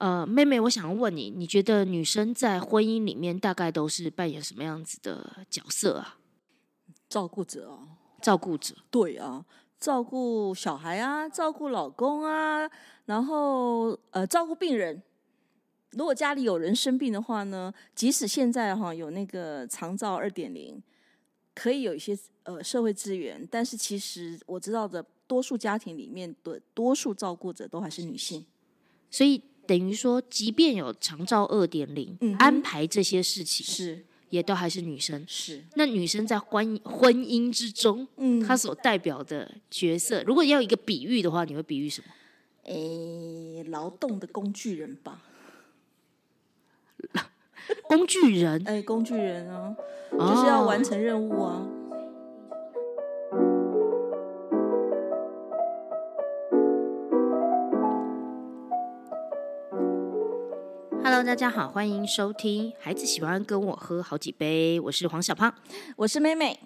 呃，妹妹，我想问你，你觉得女生在婚姻里面大概都是扮演什么样子的角色啊？照顾者啊，照顾者，对啊，照顾小孩啊，照顾老公啊，然后呃，照顾病人。如果家里有人生病的话呢，即使现在哈有那个长照二点零，可以有一些呃社会资源，但是其实我知道的多数家庭里面的多数照顾者都还是女性，所以等于说，即便有长照二点零安排这些事情，是也都还是女生。是那女生在婚婚姻之中，嗯，她所代表的角色，如果要一个比喻的话，你会比喻什么？诶，劳动的工具人吧。工具人，哎，工具人啊，就是要完成任务啊。Hello，大家好，欢迎收听《孩子喜欢跟我喝好几杯》，我是黄小胖，我是妹妹。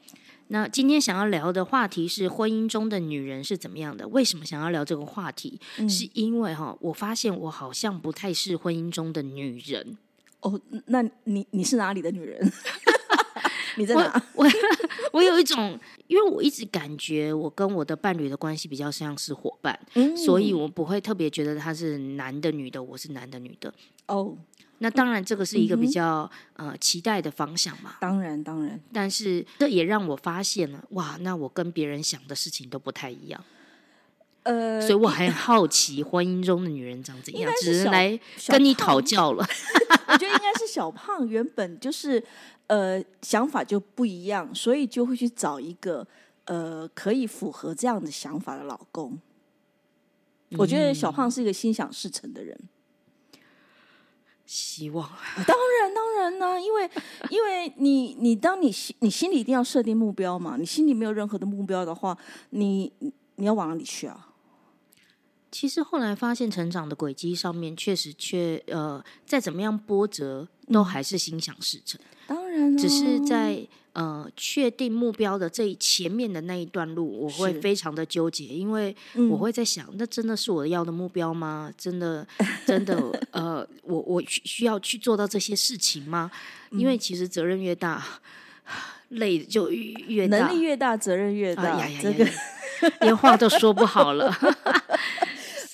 那今天想要聊的话题是婚姻中的女人是怎么样的？为什么想要聊这个话题？是因为哈，我发现我好像不太是婚姻中的女人。哦，那你你是哪里的女人？你在哪？我我有一种，因为我一直感觉我跟我的伴侣的关系比较像是伙伴，所以我不会特别觉得他是男的女的，我是男的女的。哦，那当然这个是一个比较呃期待的方向嘛。当然当然，但是这也让我发现了，哇，那我跟别人想的事情都不太一样。呃，所以我很好奇婚姻中的女人长怎样，只是来跟你讨教了。我觉得应该是小胖原本就是呃想法就不一样，所以就会去找一个呃可以符合这样的想法的老公。我觉得小胖是一个心想事成的人，希望当然当然呢，因为因为你你当你心你心里一定要设定目标嘛，你心里没有任何的目标的话，你你要往哪里去啊？其实后来发现，成长的轨迹上面确实却呃，再怎么样波折，都还是心想事成。当然，只是在呃确定目标的这前面的那一段路，我会非常的纠结，因为我会在想，那真的是我要的目标吗？真的真的呃，我我需要去做到这些事情吗？因为其实责任越大，累就越大，能力越大，责任越大。这个连话都说不好了。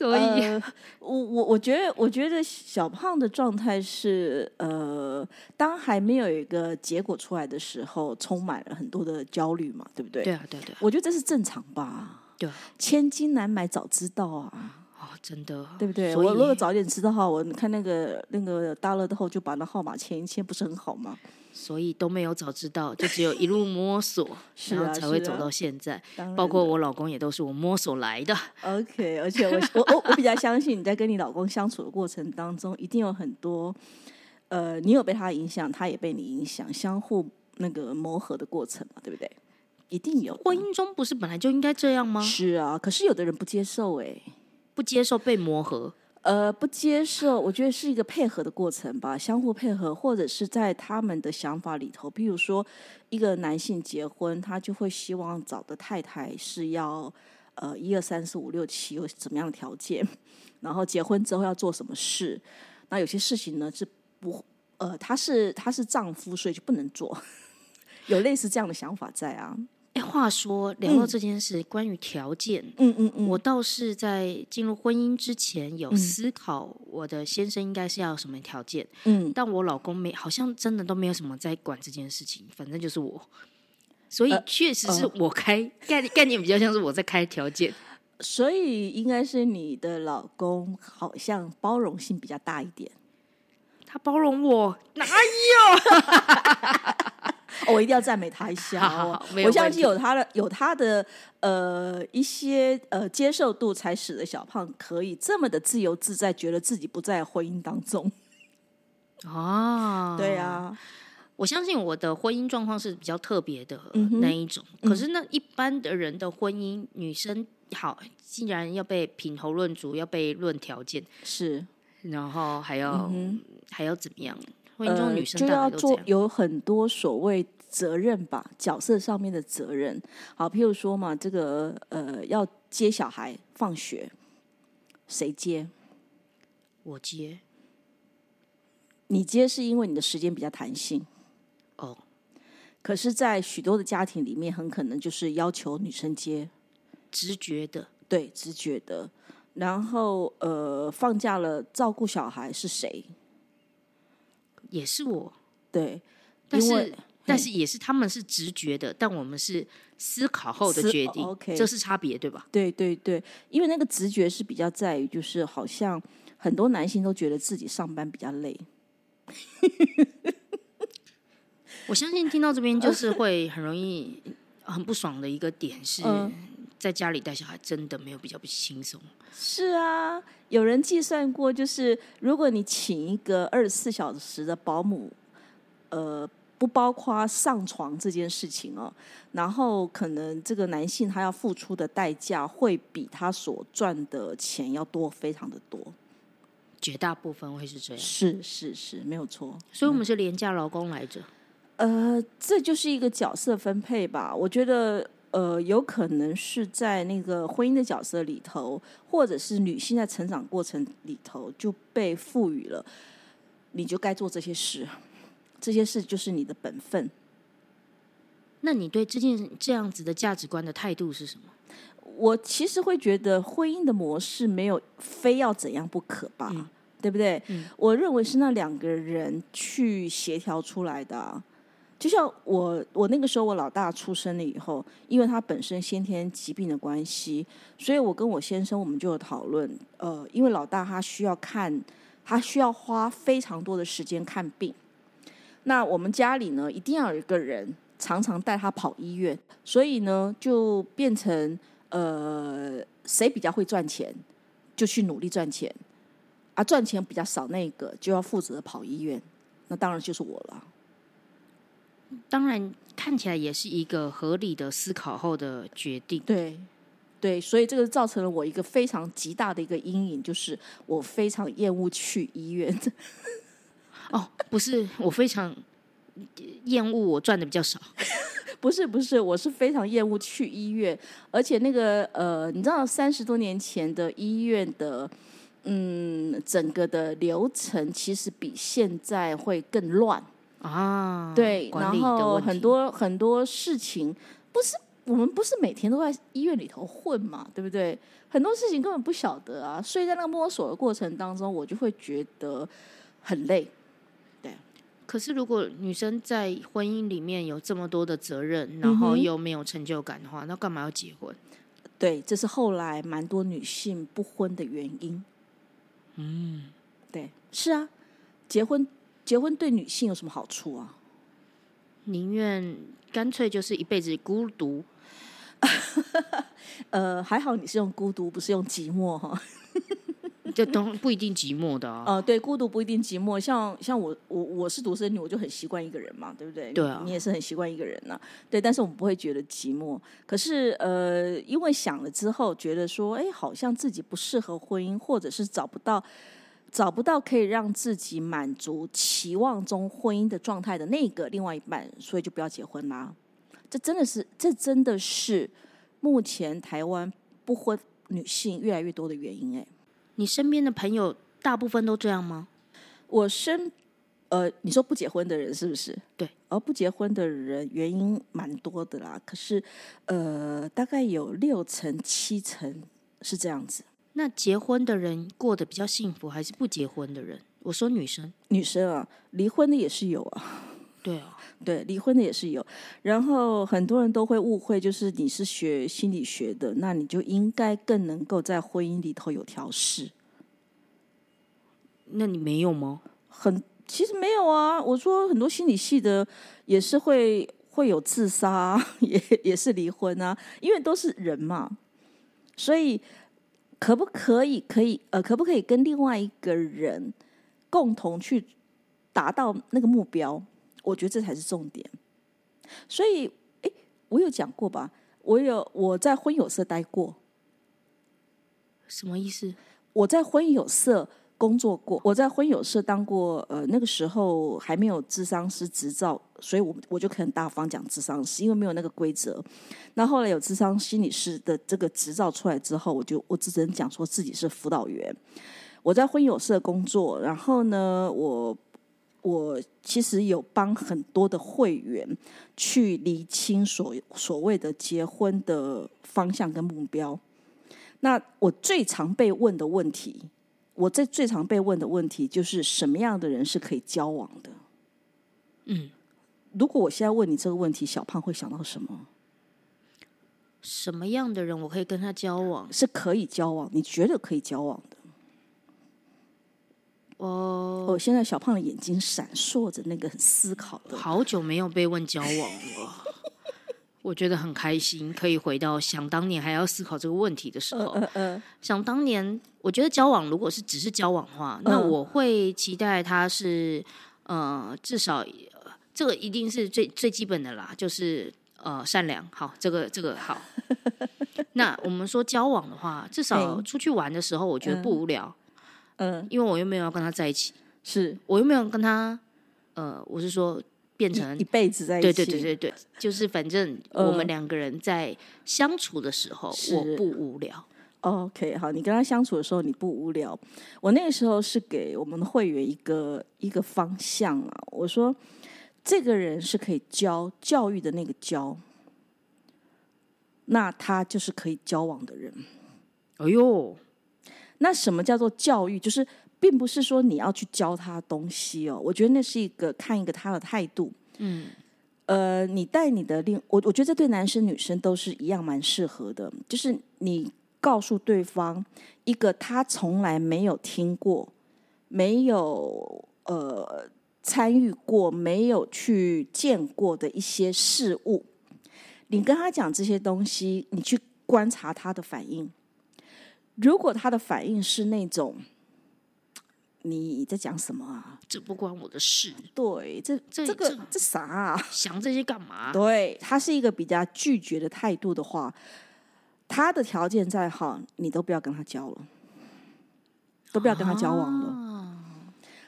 所以，我我我觉得，我觉得小胖的状态是，呃，当还没有一个结果出来的时候，充满了很多的焦虑嘛，对不对？对啊，对对。我觉得这是正常吧。对，千金难买早知道啊。哦，真的，对不对？我如果早点知道的话，我看那个那个大乐的后就把那号码签一签，不是很好吗？所以都没有早知道，就只有一路摸索，然后才会走到现在。包括我老公也都是我摸索来的。OK，而且我我我我比较相信你在跟你老公相处的过程当中，一定有很多呃，你有被他影响，他也被你影响，相互那个磨合的过程嘛，对不对？一定有。婚姻中不是本来就应该这样吗？是啊，可是有的人不接受，哎，不接受被磨合。呃，不接受，我觉得是一个配合的过程吧，相互配合，或者是在他们的想法里头，比如说一个男性结婚，他就会希望找的太太是要呃一二三四五六七有怎么样的条件，然后结婚之后要做什么事，那有些事情呢是不呃他是他是丈夫，所以就不能做，有类似这样的想法在啊。哎，话说聊到这件事，关于条件，嗯嗯嗯，我倒是在进入婚姻之前有思考，我的先生应该是要什么条件，嗯，但我老公没，好像真的都没有什么在管这件事情，反正就是我，所以确实是我开概概念比较像是我在开条件，所以应该是你的老公好像包容性比较大一点，他包容我？哪有？我一定要赞美他一下，我相信有他的有他的呃一些呃接受度，才使得小胖可以这么的自由自在，觉得自己不在婚姻当中。哦，对啊，我相信我的婚姻状况是比较特别的那一种。可是那一般的人的婚姻，女生好，既然要被品头论足，要被论条件，是，然后还要还要怎么样？婚姻中女生就要做有很多所谓。责任吧，角色上面的责任。好，譬如说嘛，这个呃，要接小孩放学，谁接？我接。你接是因为你的时间比较弹性，哦，可是，在许多的家庭里面，很可能就是要求女生接，直觉的，对，直觉的。然后，呃，放假了照顾小孩是谁？也是我，对，但是但是也是他们是直觉的，但我们是思考后的决定，OK，这是差别，对吧？对对对，因为那个直觉是比较在于，就是好像很多男性都觉得自己上班比较累。我相信听到这边就是会很容易很不爽的一个点是，在家里带小孩真的没有比较不轻松。是啊，有人计算过，就是如果你请一个二十四小时的保姆，呃，不包括上床这件事情哦，然后可能这个男性他要付出的代价会比他所赚的钱要多，非常的多。绝大部分会是这样，是是是，没有错。所以，我们是廉价劳工来着。呃，这就是一个角色分配吧。我觉得，呃，有可能是在那个婚姻的角色里头，或者是女性在成长过程里头就被赋予了，你就该做这些事，这些事就是你的本分。那你对这件这样子的价值观的态度是什么？我其实会觉得婚姻的模式没有非要怎样不可吧，对不对？我认为是那两个人去协调出来的。就像我，我那个时候我老大出生了以后，因为他本身先天疾病的关系，所以我跟我先生我们就有讨论。呃，因为老大他需要看，他需要花非常多的时间看病。那我们家里呢，一定要有一个人常常带他跑医院，所以呢，就变成。呃，谁比较会赚钱，就去努力赚钱；啊，赚钱比较少那个就要负责跑医院，那当然就是我了。当然，看起来也是一个合理的思考后的决定。对，对，所以这个造成了我一个非常极大的一个阴影，就是我非常厌恶去医院。哦，不是，我非常厌恶我赚的比较少。不是不是，我是非常厌恶去医院，而且那个呃，你知道三十多年前的医院的嗯，整个的流程其实比现在会更乱啊。对，然后很多很多事情不是我们不是每天都在医院里头混嘛，对不对？很多事情根本不晓得啊，所以在那个摸索的过程当中，我就会觉得很累。对可是，如果女生在婚姻里面有这么多的责任，然后又没有成就感的话，那干嘛要结婚？对，这是后来蛮多女性不婚的原因。嗯，对，是啊，结婚结婚对女性有什么好处啊？宁愿干脆就是一辈子孤独。呃，还好你是用孤独，不是用寂寞哈。这都不一定寂寞的啊。呃，对，孤独不一定寂寞。像像我，我我是独生女，我就很习惯一个人嘛，对不对？对啊。你也是很习惯一个人呐，对。但是我们不会觉得寂寞。可是呃，因为想了之后，觉得说，哎，好像自己不适合婚姻，或者是找不到找不到可以让自己满足期望中婚姻的状态的那个另外一半，所以就不要结婚啦。这真的是，这真的是目前台湾不婚女性越来越多的原因，哎。你身边的朋友大部分都这样吗？我身，呃，你说不结婚的人是不是？对，而不结婚的人原因蛮多的啦。可是，呃，大概有六成七成是这样子。那结婚的人过得比较幸福，还是不结婚的人？我说女生，女生啊，离婚的也是有啊。对啊，对，离婚的也是有。然后很多人都会误会，就是你是学心理学的，那你就应该更能够在婚姻里头有调试。那你没有吗？很，其实没有啊。我说很多心理系的也是会会有自杀，也也是离婚啊，因为都是人嘛。所以可不可以可以呃，可不可以跟另外一个人共同去达到那个目标？我觉得这才是重点，所以，哎，我有讲过吧？我有我在婚友社待过，什么意思？我在婚友社工作过，我在婚友社当过，呃，那个时候还没有智商师执照，所以我我就可能大方讲智商师，因为没有那个规则。那后来有智商心理师的这个执照出来之后，我就我只能讲说自己是辅导员。我在婚友社工作，然后呢，我。我其实有帮很多的会员去厘清所所谓的结婚的方向跟目标。那我最常被问的问题，我在最常被问的问题就是什么样的人是可以交往的？嗯，如果我现在问你这个问题，小胖会想到什么？什么样的人我可以跟他交往？是可以交往？你觉得可以交往的？哦，哦，现在小胖的眼睛闪烁着那个思考的。好久没有被问交往了，我觉得很开心，可以回到想当年还要思考这个问题的时候。想当年，我觉得交往如果是只是交往的话，那我会期待他是呃，至少这个一定是最最基本的啦，就是呃善良。好，这个这个好。那我们说交往的话，至少出去玩的时候，我觉得不无聊。嗯，因为我又没有要跟他在一起，是我又没有跟他，呃，我是说变成一辈子在一起，对对对对对，就是反正我们两个人在相处的时候，我不无聊。OK，好，你跟他相处的时候你不无聊。我那个时候是给我们的会员一个一个方向啊，我说这个人是可以教教育的那个教，那他就是可以交往的人。哎呦。那什么叫做教育？就是并不是说你要去教他东西哦。我觉得那是一个看一个他的态度。嗯，呃，你带你的另我，我觉得这对男生女生都是一样蛮适合的。就是你告诉对方一个他从来没有听过、没有呃参与过、没有去见过的一些事物，你跟他讲这些东西，你去观察他的反应。如果他的反应是那种，你在讲什么啊？这不关我的事。对，这这个这啥啊？想这些干嘛？对他是一个比较拒绝的态度的话，他的条件再好，你都不要跟他交了，都不要跟他交往了。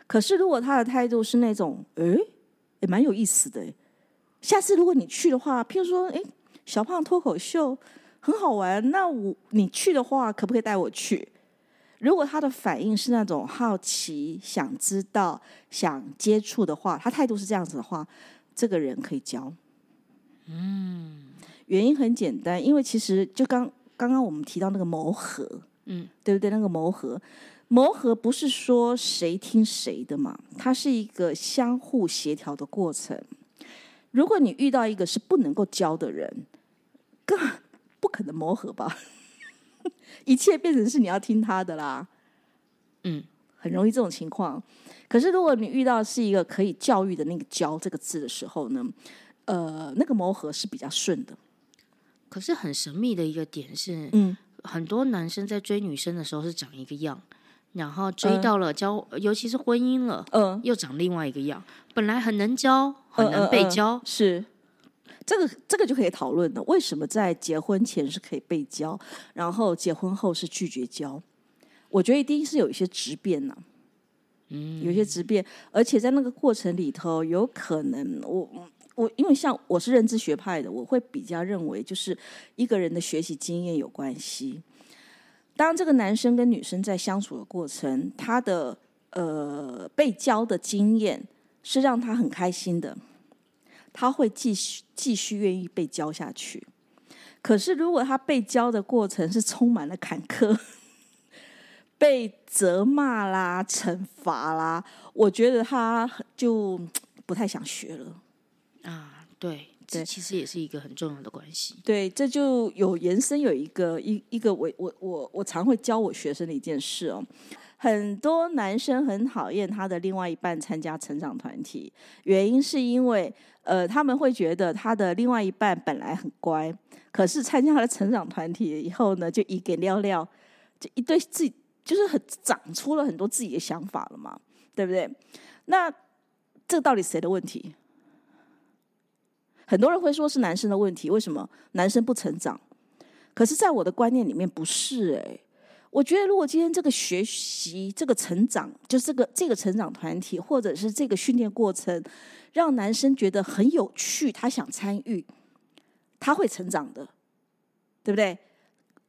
可是如果他的态度是那种，哎，也蛮有意思的。下次如果你去的话，譬如说，哎，小胖脱口秀。很好玩，那我你去的话，可不可以带我去？如果他的反应是那种好奇、想知道、想接触的话，他态度是这样子的话，这个人可以教。嗯，原因很简单，因为其实就刚刚刚我们提到那个磨合，嗯，对不对？那个磨合，磨合不是说谁听谁的嘛，它是一个相互协调的过程。如果你遇到一个是不能够教的人，更不可能磨合吧？一切变成是你要听他的啦。嗯，很容易这种情况。可是如果你遇到是一个可以教育的那个“教”这个字的时候呢，呃，那个磨合是比较顺的。可是很神秘的一个点是，嗯，很多男生在追女生的时候是长一个样，然后追到了交，尤其是婚姻了，嗯，又长另外一个样。本来很能教，很能被教，是。这个这个就可以讨论了。为什么在结婚前是可以被教，然后结婚后是拒绝教？我觉得一定是有一些质变呢。嗯，有些质变，而且在那个过程里头，有可能我我因为像我是认知学派的，我会比较认为就是一个人的学习经验有关系。当这个男生跟女生在相处的过程，他的呃被教的经验是让他很开心的。他会继续继续愿意被教下去，可是如果他被教的过程是充满了坎坷，被责骂啦、惩罚啦，我觉得他就不太想学了。啊，对，这其实也是一个很重要的关系。对，这就有延伸有一个一一个我我我我常会教我学生的一件事哦。很多男生很讨厌他的另外一半参加成长团体，原因是因为，呃，他们会觉得他的另外一半本来很乖，可是参加了成长团体以后呢，就一给料料，就一堆自己就是很长出了很多自己的想法了嘛，对不对？那这到底谁的问题？很多人会说是男生的问题，为什么男生不成长？可是，在我的观念里面，不是哎。我觉得，如果今天这个学习、这个成长，就是这个这个成长团体，或者是这个训练过程，让男生觉得很有趣，他想参与，他会成长的，对不对？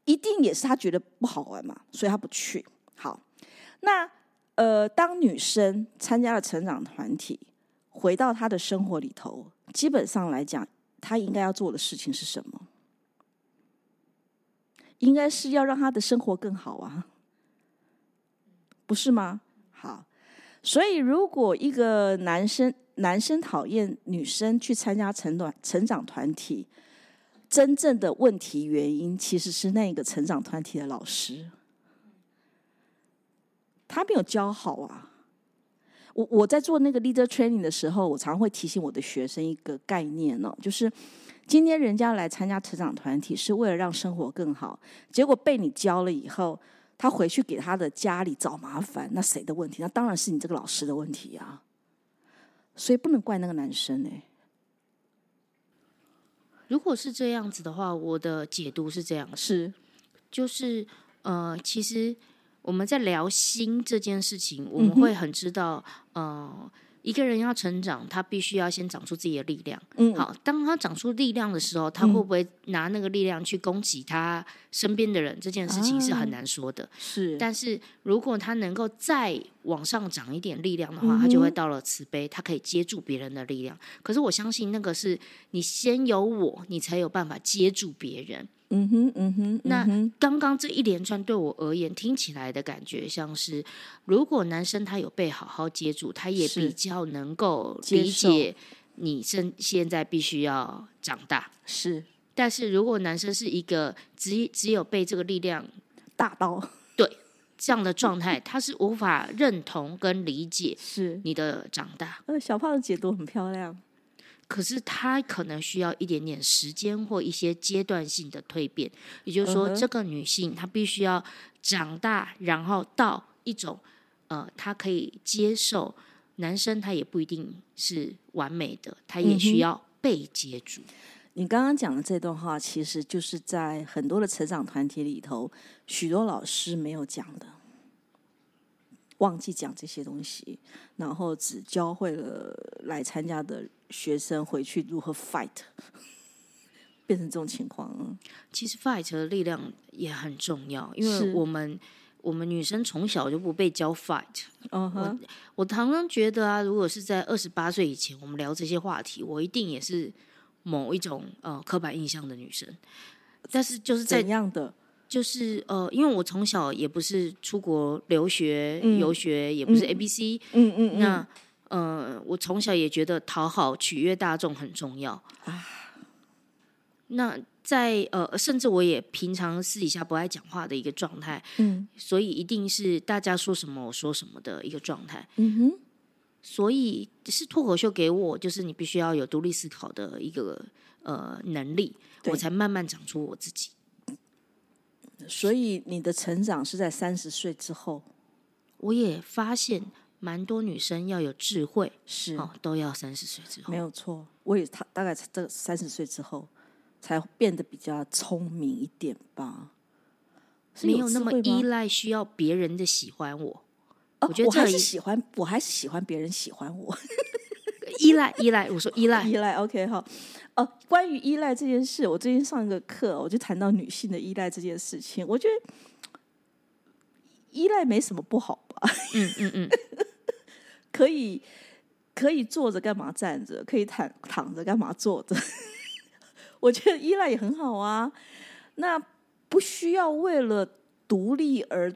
一定也是他觉得不好玩嘛，所以他不去。好，那呃，当女生参加了成长团体，回到她的生活里头，基本上来讲，她应该要做的事情是什么？应该是要让他的生活更好啊，不是吗？好，所以如果一个男生男生讨厌女生去参加成长成长团体，真正的问题原因其实是那个成长团体的老师。他没有教好啊！我我在做那个 leader training 的时候，我常会提醒我的学生一个概念呢，就是今天人家来参加成长团体是为了让生活更好，结果被你教了以后，他回去给他的家里找麻烦，那谁的问题？那当然是你这个老师的问题啊！所以不能怪那个男生哎。如果是这样子的话，我的解读是这样：是，就是呃，其实。我们在聊心这件事情，我们会很知道，呃，一个人要成长，他必须要先长出自己的力量。嗯，好，当他长出力量的时候，他会不会拿那个力量去攻击他身边的人？这件事情是很难说的。是，但是如果他能够再往上长一点力量的话，他就会到了慈悲，他可以接住别人的力量。可是我相信，那个是你先有我，你才有办法接住别人。嗯哼，嗯哼，那刚刚这一连串对我而言听起来的感觉，像是如果男生他有被好好接住，他也比较能够理解你现现在必须要长大。是，但是如果男生是一个只只有被这个力量打到，对这样的状态，他是无法认同跟理解是你的长大。呃，小胖的解读很漂亮。可是她可能需要一点点时间或一些阶段性的蜕变，也就是说，这个女性她必须要长大，然后到一种呃，她可以接受男生，他也不一定是完美的，他也需要被接住。你刚刚讲的这段话，其实就是在很多的成长团体里头，许多老师没有讲的。忘记讲这些东西，然后只教会了来参加的学生回去如何 fight，变成这种情况。其实 fight 的力量也很重要，因为我们我们女生从小就不被教 fight。嗯哼，我常常觉得啊，如果是在二十八岁以前，我们聊这些话题，我一定也是某一种呃刻板印象的女生。但是就是怎样的？就是呃，因为我从小也不是出国留学游学，也不是 A B C，嗯嗯，那呃，我从小也觉得讨好取悦大众很重要啊。那在呃，甚至我也平常私底下不爱讲话的一个状态，嗯，所以一定是大家说什么我说什么的一个状态，嗯哼。所以是脱口秀给我，就是你必须要有独立思考的一个呃能力，我才慢慢长出我自己。所以你的成长是在三十岁之后。我也发现蛮多女生要有智慧，是哦，都要三十岁之后。没有错，我也他大概这三十岁之后才变得比较聪明一点吧。没有那么依赖需要别人的喜欢我。我觉得我还是喜欢，我还是喜欢别人喜欢我。依赖 依赖，我说依赖依赖，OK 好。哦，关于依赖这件事，我最近上一个课，我就谈到女性的依赖这件事情。我觉得依赖没什么不好吧？嗯嗯嗯，可以可以坐着干嘛站着？可以躺躺着干嘛坐着？我觉得依赖也很好啊。那不需要为了独立而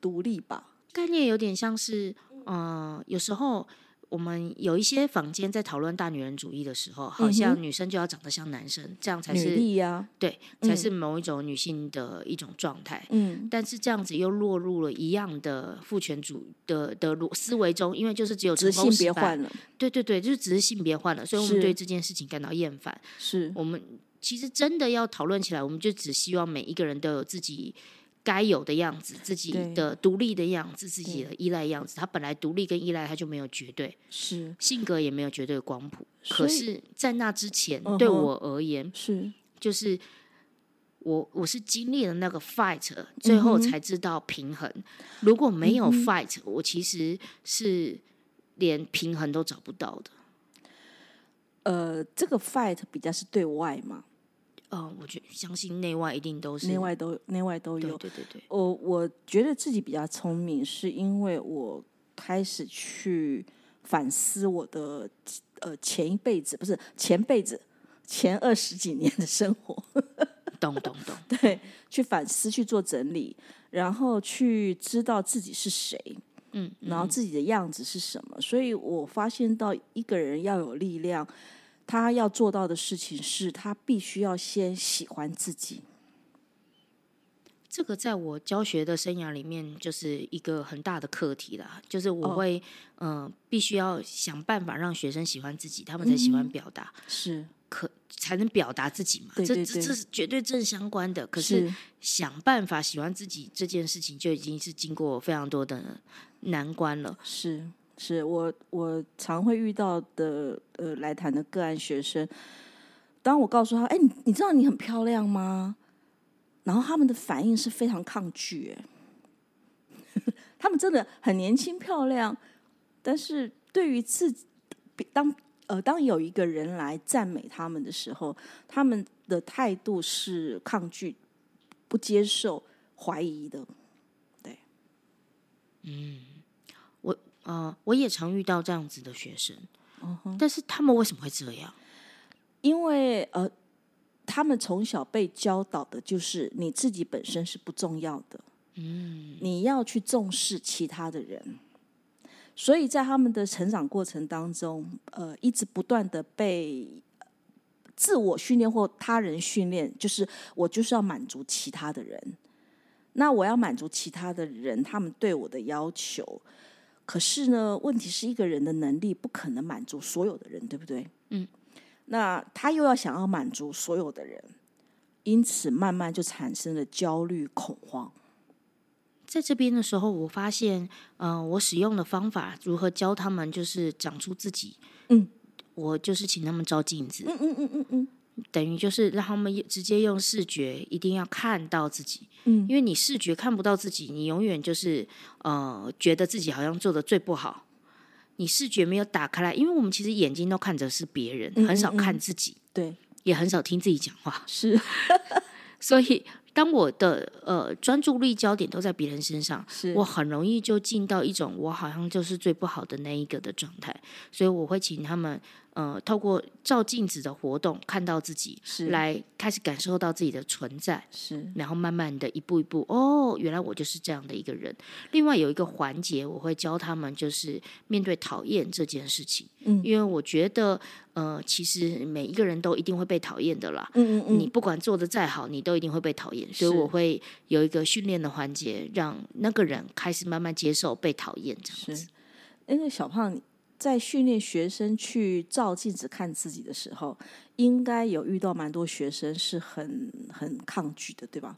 独立吧？概念有点像是，嗯，有时候。我们有一些坊间在讨论大女人主义的时候，好像女生就要长得像男生，这样才是对，才是某一种女性的一种状态。嗯，但是这样子又落入了一样的父权主的的思维中，因为就是只有性别换了，对对对，就是只是性别换了，所以我们对这件事情感到厌烦。是我们其实真的要讨论起来，我们就只希望每一个人都有自己。该有的样子，自己的独立的样子，自己的依赖样子。他本来独立跟依赖，他就没有绝对，是性格也没有绝对的光谱。可是，在那之前，对我而言，是就是我我是经历了那个 fight，最后才知道平衡。如果没有 fight，我其实是连平衡都找不到的。呃，这个 fight 比较是对外嘛？嗯，我觉相信内外一定都是内外都内外都有。对对对，我我觉得自己比较聪明，是因为我开始去反思我的呃前一辈子，不是前辈子前二十几年的生活，懂懂懂，对，去反思去做整理，然后去知道自己是谁，嗯，然后自己的样子是什么。所以我发现到一个人要有力量，他要做到的事情是他必须要先喜欢自己。这个在我教学的生涯里面，就是一个很大的课题啦。就是我会，嗯，必须要想办法让学生喜欢自己，他们才喜欢表达，是可才能表达自己嘛。这这这是绝对正相关的。可是想办法喜欢自己这件事情，就已经是经过非常多的难关了。是，是我我常会遇到的，呃，来谈的个案学生，当我告诉他，哎，你你知道你很漂亮吗？然后他们的反应是非常抗拒，哎，他们真的很年轻漂亮，但是对于自己，当呃当有一个人来赞美他们的时候，他们的态度是抗拒、不接受、怀疑的。对，嗯，呃我也常遇到这样子的学生，但是他们为什么会这样？因为呃。他们从小被教导的就是你自己本身是不重要的，嗯，你要去重视其他的人，所以在他们的成长过程当中，呃，一直不断的被自我训练或他人训练，就是我就是要满足其他的人，那我要满足其他的人他们对我的要求，可是呢，问题是一个人的能力不可能满足所有的人，对不对？嗯。那他又要想要满足所有的人，因此慢慢就产生了焦虑恐慌。在这边的时候，我发现，嗯，我使用的方法如何教他们，就是长出自己。嗯，我就是请他们照镜子。嗯嗯嗯嗯嗯，等于就是让他们直接用视觉，一定要看到自己。嗯，因为你视觉看不到自己，你永远就是呃，觉得自己好像做的最不好。你视觉没有打开来，因为我们其实眼睛都看着是别人，很少看自己，对，也很少听自己讲话，是。所以，当我的呃专注力焦点都在别人身上，我很容易就进到一种我好像就是最不好的那一个的状态。所以，我会请他们。呃，透过照镜子的活动，看到自己，是来开始感受到自己的存在，是，然后慢慢的一步一步，哦，原来我就是这样的一个人。另外有一个环节，我会教他们，就是面对讨厌这件事情，嗯，因为我觉得，呃，其实每一个人都一定会被讨厌的啦，嗯嗯嗯，你不管做的再好，你都一定会被讨厌，所以我会有一个训练的环节，让那个人开始慢慢接受被讨厌这样子。那个小胖。在训练学生去照镜子看自己的时候，应该有遇到蛮多学生是很很抗拒的，对吧？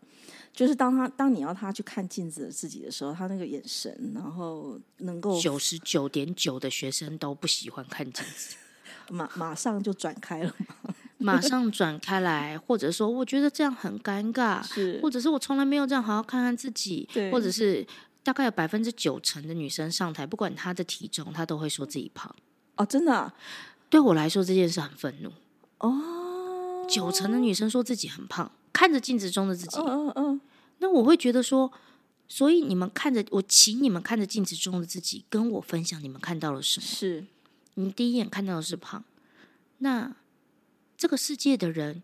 就是当他当你要他去看镜子的自己的时候，他那个眼神，然后能够九十九点九的学生都不喜欢看镜子，马马上就转开了，马上转开来，或者说我觉得这样很尴尬，是，或者是我从来没有这样好好看看自己，对，或者是。大概有百分之九成的女生上台，不管她的体重，她都会说自己胖。哦，真的？对我来说这件事很愤怒。哦，九成的女生说自己很胖，看着镜子中的自己。嗯嗯嗯。那我会觉得说，所以你们看着我，请你们看着镜子中的自己，跟我分享你们看到了什么？是，你第一眼看到的是胖。那这个世界的人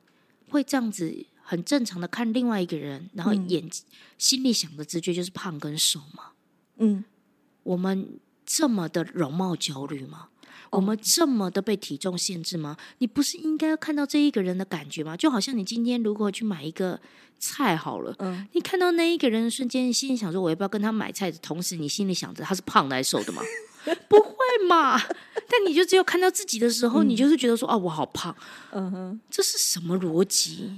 会这样子？很正常的看另外一个人，然后眼心里想的直觉就是胖跟瘦嘛。嗯，我们这么的容貌焦虑吗？我们这么的被体重限制吗？你不是应该要看到这一个人的感觉吗？就好像你今天如果去买一个菜好了，嗯，你看到那一个人的瞬间，你心里想说我要不要跟他买菜的同时，你心里想着他是胖的还是瘦的吗？不会嘛？但你就只有看到自己的时候，你就是觉得说啊，我好胖。嗯哼，这是什么逻辑？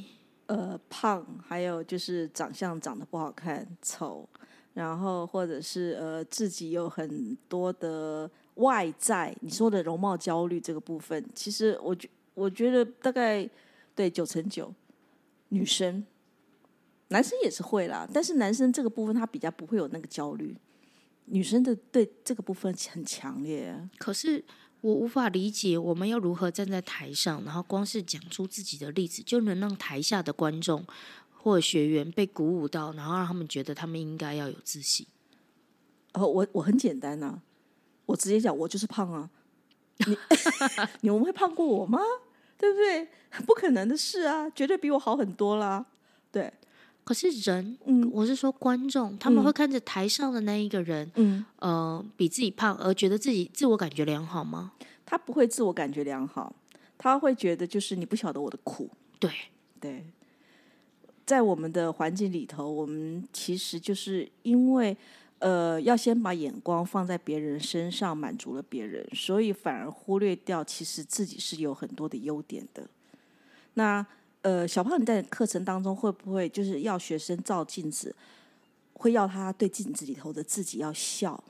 呃，胖，还有就是长相长得不好看、丑，然后或者是呃自己有很多的外在，你说的容貌焦虑这个部分，其实我觉我觉得大概对九成九女生，男生也是会啦，但是男生这个部分他比较不会有那个焦虑，女生的对这个部分很强烈，可是。我无法理解，我们要如何站在台上，然后光是讲出自己的例子，就能让台下的观众或学员被鼓舞到，然后让他们觉得他们应该要有自信。哦，我我很简单啊，我直接讲，我就是胖啊。你 你们会胖过我吗？对不对？不可能的事啊，绝对比我好很多啦。对，可是人，嗯，我是说观众，他们会看着台上的那一个人，嗯，呃，比自己胖而觉得自己自我感觉良好吗？他不会自我感觉良好，他会觉得就是你不晓得我的苦。对对，在我们的环境里头，我们其实就是因为。呃，要先把眼光放在别人身上，满足了别人，所以反而忽略掉其实自己是有很多的优点的。那呃，小胖你在课程当中会不会就是要学生照镜子，会要他对镜子里头的自己要笑？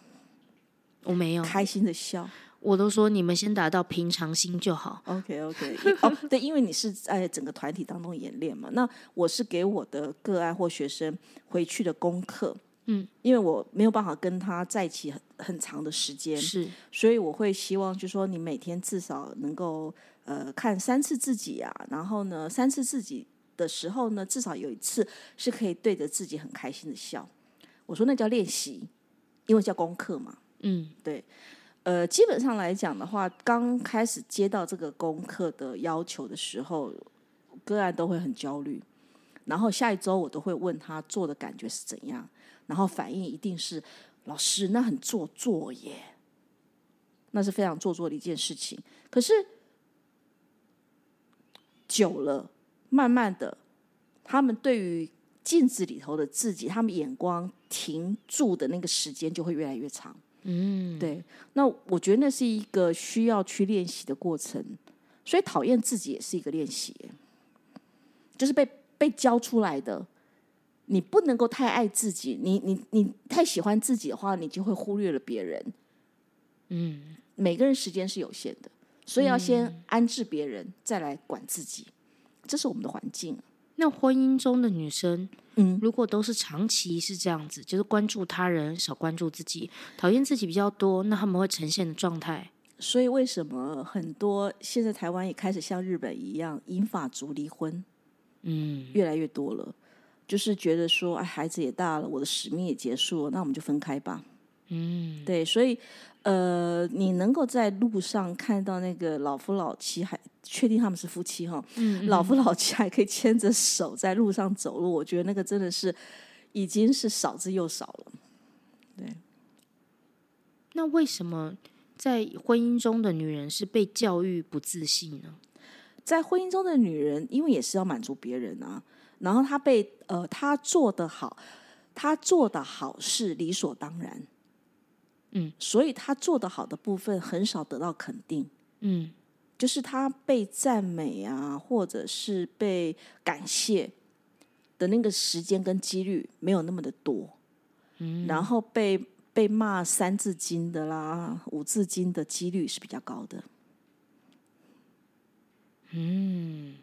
我没有开心的笑，我都说你们先达到平常心就好。OK OK，哦，对，因为你是在整个团体当中演练嘛，那我是给我的个案或学生回去的功课。嗯，因为我没有办法跟他在一起很很长的时间，是，所以我会希望，就说你每天至少能够呃看三次自己啊，然后呢，三次自己的时候呢，至少有一次是可以对着自己很开心的笑。我说那叫练习，因为叫功课嘛。嗯，对，呃，基本上来讲的话，刚开始接到这个功课的要求的时候，个案都会很焦虑，然后下一周我都会问他做的感觉是怎样。然后反应一定是老师，那很做作耶，那是非常做作的一件事情。可是久了，慢慢的，他们对于镜子里头的自己，他们眼光停住的那个时间就会越来越长。嗯，对。那我觉得那是一个需要去练习的过程，所以讨厌自己也是一个练习，就是被被教出来的。你不能够太爱自己，你你你太喜欢自己的话，你就会忽略了别人。嗯，每个人时间是有限的，所以要先安置别人，再来管自己，这是我们的环境。那婚姻中的女生，嗯，如果都是长期是这样子，就是关注他人，少关注自己，讨厌自己比较多，那他们会呈现的状态。所以为什么很多现在台湾也开始像日本一样，英法族离婚，嗯，越来越多了。就是觉得说，哎，孩子也大了，我的使命也结束了，那我们就分开吧。嗯，对，所以，呃，你能够在路上看到那个老夫老妻，还确定他们是夫妻哈？嗯，老夫老妻还可以牵着手在路上走路，我觉得那个真的是已经是少之又少了。对。那为什么在婚姻中的女人是被教育不自信呢？在婚姻中的女人，因为也是要满足别人啊。然后他被呃，他做的好，他做的好是理所当然，嗯，所以他做的好的部分很少得到肯定，嗯，就是他被赞美啊，或者是被感谢的那个时间跟几率没有那么的多，嗯，然后被被骂三字经的啦、五字经的几率是比较高的，嗯。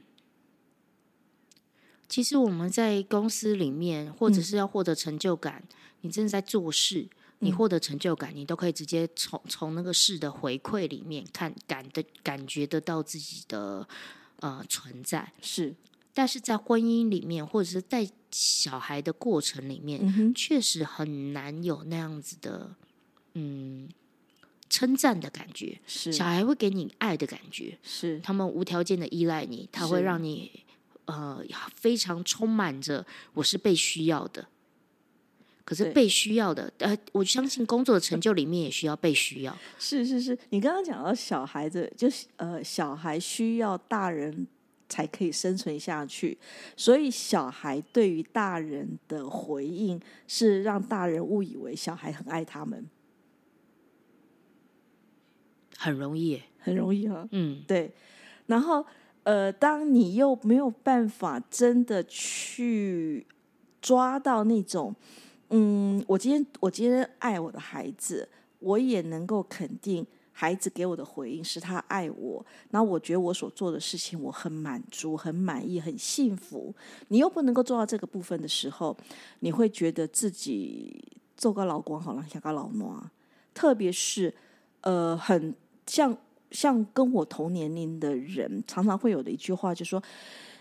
其实我们在公司里面，或者是要获得成就感，你真的在做事，你获得成就感，你都可以直接从从那个事的回馈里面看感的感觉得到自己的呃存在。是，但是在婚姻里面，或者是带小孩的过程里面，确实很难有那样子的嗯称赞的感觉，是。小孩会给你爱的感觉，是。他们无条件的依赖你，他会让你。呃，非常充满着我是被需要的，可是被需要的，呃，我相信工作的成就里面也需要被需要。是是是，你刚刚讲到小孩子，就是呃，小孩需要大人才可以生存下去，所以小孩对于大人的回应是让大人误以为小孩很爱他们，很容易，很容易哈。嗯，对，然后。呃，当你又没有办法真的去抓到那种，嗯，我今天我今天爱我的孩子，我也能够肯定孩子给我的回应是他爱我，那我觉得我所做的事情我很满足、很满意、很幸福。你又不能够做到这个部分的时候，你会觉得自己做个老公好了，像个老妈，特别是呃，很像。像跟我同年龄的人，常常会有的一句话，就说：“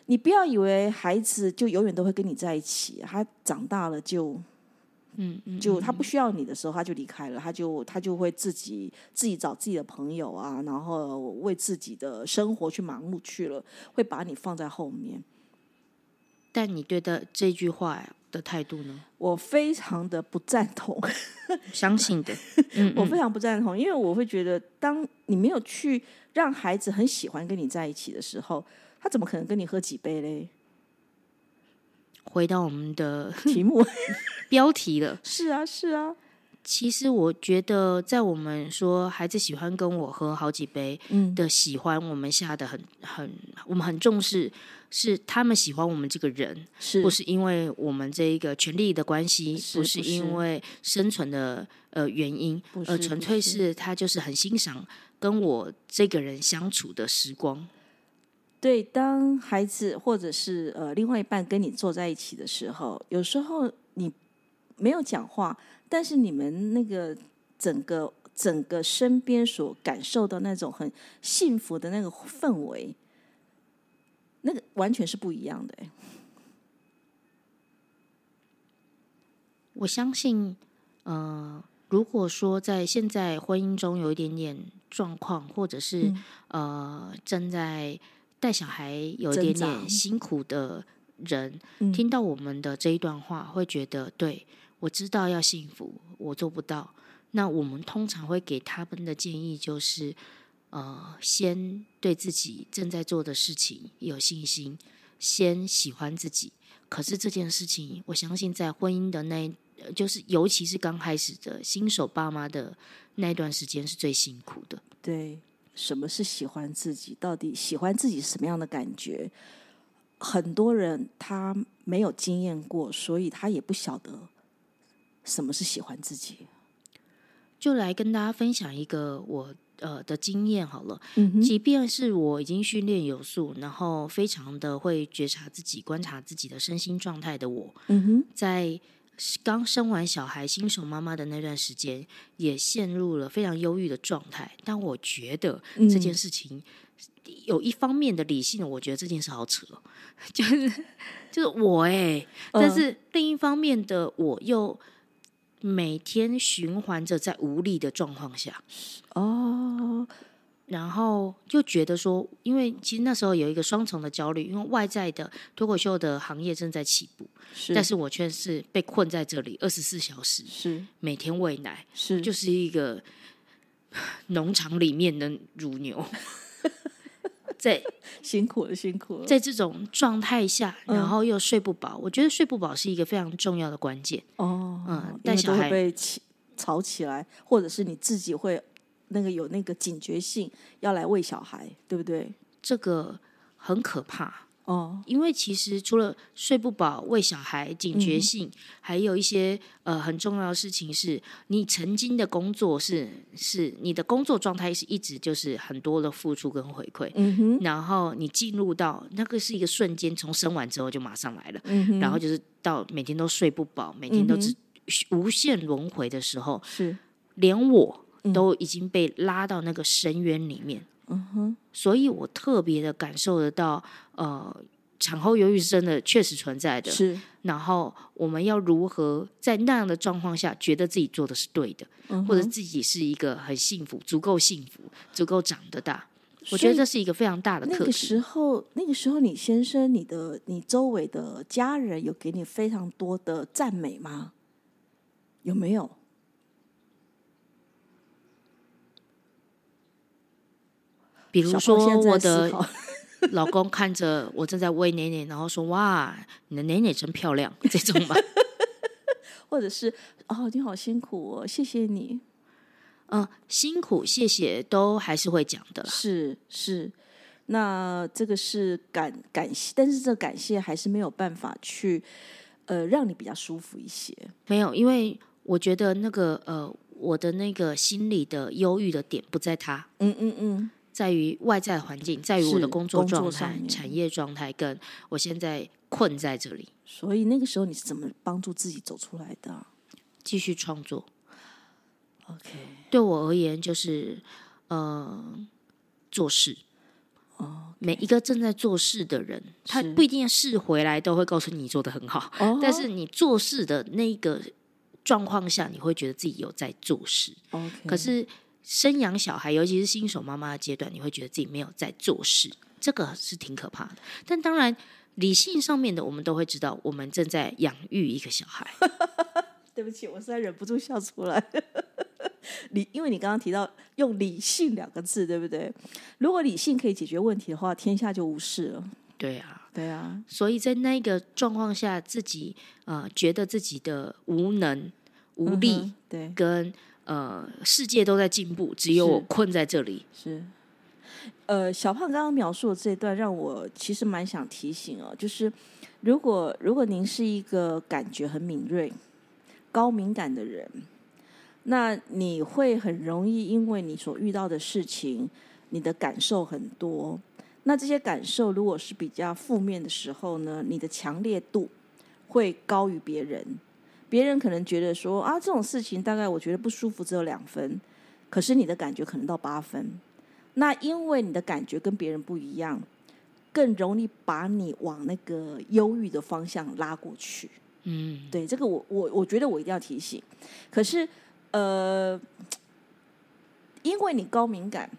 你不要以为孩子就永远都会跟你在一起，他长大了就嗯嗯，就他不需要你的时候，他就离开了，他就他就会自己自己找自己的朋友啊，然后为自己的生活去忙碌去了，会把你放在后面。但你对的这句话的态度呢？我非常的不赞同，相信的，我非常不赞同，因为我会觉得，当你没有去让孩子很喜欢跟你在一起的时候，他怎么可能跟你喝几杯嘞？回到我们的题目 标题了，是啊，是啊。其实我觉得，在我们说孩子喜欢跟我喝好几杯的喜欢，我们下的很很，我们很重视，是他们喜欢我们这个人，不是因为我们这一个权力的关系，不是因为生存的呃原因，而纯粹是他就是很欣赏跟我这个人相处的时光。对，当孩子或者是呃另外一半跟你坐在一起的时候，有时候你没有讲话。但是你们那个整个整个身边所感受到那种很幸福的那个氛围，那个完全是不一样的。我相信，呃，如果说在现在婚姻中有一点点状况，或者是呃正在带小孩有一点点辛苦的人，听到我们的这一段话，会觉得对。我知道要幸福，我做不到。那我们通常会给他们的建议就是：呃，先对自己正在做的事情有信心，先喜欢自己。可是这件事情，我相信在婚姻的那，就是尤其是刚开始的新手爸妈的那段时间是最辛苦的。对，什么是喜欢自己？到底喜欢自己什么样的感觉？很多人他没有经验过，所以他也不晓得。什么是喜欢自己？就来跟大家分享一个我呃的经验好了。嗯即便是我已经训练有素，然后非常的会觉察自己、观察自己的身心状态的我，嗯哼，在刚生完小孩、新手妈妈的那段时间，也陷入了非常忧郁的状态。但我觉得这件事情有一方面的理性，我觉得这件事好扯，就是就是我哎，但是另一方面的我又。每天循环着在无力的状况下，哦，然后就觉得说，因为其实那时候有一个双重的焦虑，因为外在的脱口秀的行业正在起步，是，但是我却是被困在这里二十四小时，是。每天喂奶，是。就是一个 农场里面的乳牛。在 辛苦了，辛苦了。在这种状态下，然后又睡不饱，我觉得睡不饱是一个非常重要的关键。哦，嗯，带小孩被起吵起来，或者是你自己会那个有那个警觉性，要来喂小孩，对不对？这个很可怕。哦，因为其实除了睡不饱、喂小孩、警觉性，还有一些呃很重要的事情是，你曾经的工作是是你的工作状态是一直就是很多的付出跟回馈，嗯哼，然后你进入到那个是一个瞬间，从生完之后就马上来了，嗯哼，然后就是到每天都睡不饱，每天都只无限轮回的时候，是。连我都已经被拉到那个深渊里面。嗯哼，所以我特别的感受得到，呃，产后忧郁是真的确实存在的。是，然后我们要如何在那样的状况下，觉得自己做的是对的，或者自己是一个很幸福、足够幸福、足够长得大？我觉得这是一个非常大的课。那个时候，那个时候，你先生、你的、你周围的家人有给你非常多的赞美吗？有没有？比如说，我的 老公看着我正在喂奶奶，然后说：“哇，你的奶奶真漂亮。”这种吧，或者是哦，你好辛苦哦，谢谢你。嗯，辛苦谢谢都还是会讲的。是是，那这个是感感谢，但是这感谢还是没有办法去呃让你比较舒服一些。没有，因为我觉得那个呃，我的那个心里的忧郁的点不在他。嗯嗯嗯。在于外在环境，在于我的工作状态、产业状态，跟我现在困在这里。所以那个时候你是怎么帮助自己走出来的？继续创作。OK，对我而言就是呃做事。哦，每一个正在做事的人，他不一定事回来都会告诉你做的很好，但是你做事的那个。状况下，你会觉得自己有在做事。OK，可是生养小孩，尤其是新手妈妈的阶段，你会觉得自己没有在做事，这个是挺可怕的。但当然，理性上面的，我们都会知道，我们正在养育一个小孩。对不起，我实在忍不住笑出来。理，因为你刚刚提到用理性两个字，对不对？如果理性可以解决问题的话，天下就无事了。对啊，对啊。所以在那个状况下，自己呃觉得自己的无能、无力，对，跟呃世界都在进步，只有我困在这里。是。呃，小胖刚刚描述的这段，让我其实蛮想提醒哦，就是如果如果您是一个感觉很敏锐。高敏感的人，那你会很容易因为你所遇到的事情，你的感受很多。那这些感受如果是比较负面的时候呢，你的强烈度会高于别人。别人可能觉得说啊，这种事情大概我觉得不舒服只有两分，可是你的感觉可能到八分。那因为你的感觉跟别人不一样，更容易把你往那个忧郁的方向拉过去。嗯，对，这个我我我觉得我一定要提醒。可是，呃，因为你高敏感，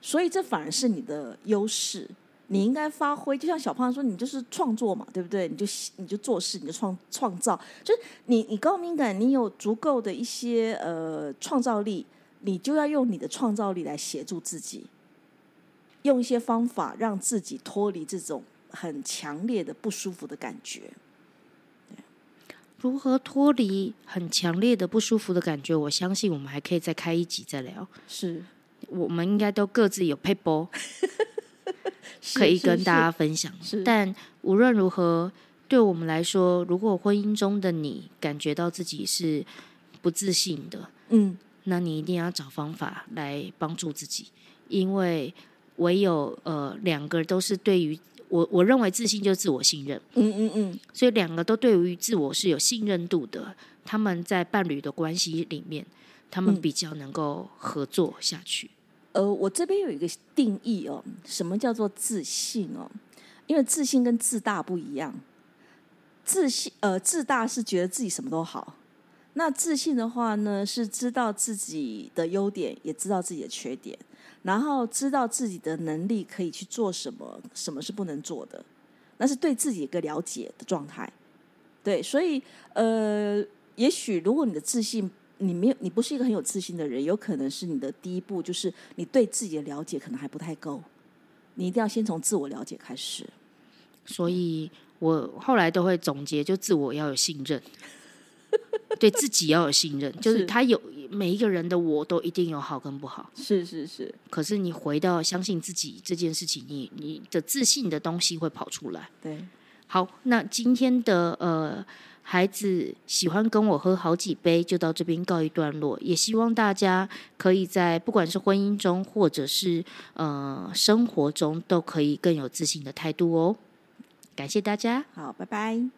所以这反而是你的优势。你应该发挥，就像小胖说，你就是创作嘛，对不对？你就你就做事，你就创创造。就是你你高敏感，你有足够的一些呃创造力，你就要用你的创造力来协助自己，用一些方法让自己脱离这种很强烈的不舒服的感觉。如何脱离很强烈的不舒服的感觉？我相信我们还可以再开一集再聊。是，我们应该都各自有 paper 可以跟大家分享。但无论如何，对我们来说，如果婚姻中的你感觉到自己是不自信的，嗯，那你一定要找方法来帮助自己，因为唯有呃两个都是对于。我我认为自信就是自我信任，嗯嗯嗯，所以两个都对于自我是有信任度的，他们在伴侣的关系里面，他们比较能够合作下去。呃，我这边有一个定义哦，什么叫做自信哦？因为自信跟自大不一样，自信呃自大是觉得自己什么都好，那自信的话呢，是知道自己的优点，也知道自己的缺点。然后知道自己的能力可以去做什么，什么是不能做的，那是对自己一个了解的状态。对，所以呃，也许如果你的自信，你没有，你不是一个很有自信的人，有可能是你的第一步就是你对自己的了解可能还不太够，你一定要先从自我了解开始。所以我后来都会总结，就自我要有信任。对自己要有信任，就是他有每一个人的我都一定有好跟不好，是是是。可是你回到相信自己这件事情，你你的自信的东西会跑出来。对，好，那今天的呃孩子喜欢跟我喝好几杯，就到这边告一段落。也希望大家可以在不管是婚姻中或者是呃生活中，都可以更有自信的态度哦。感谢大家，好，拜拜。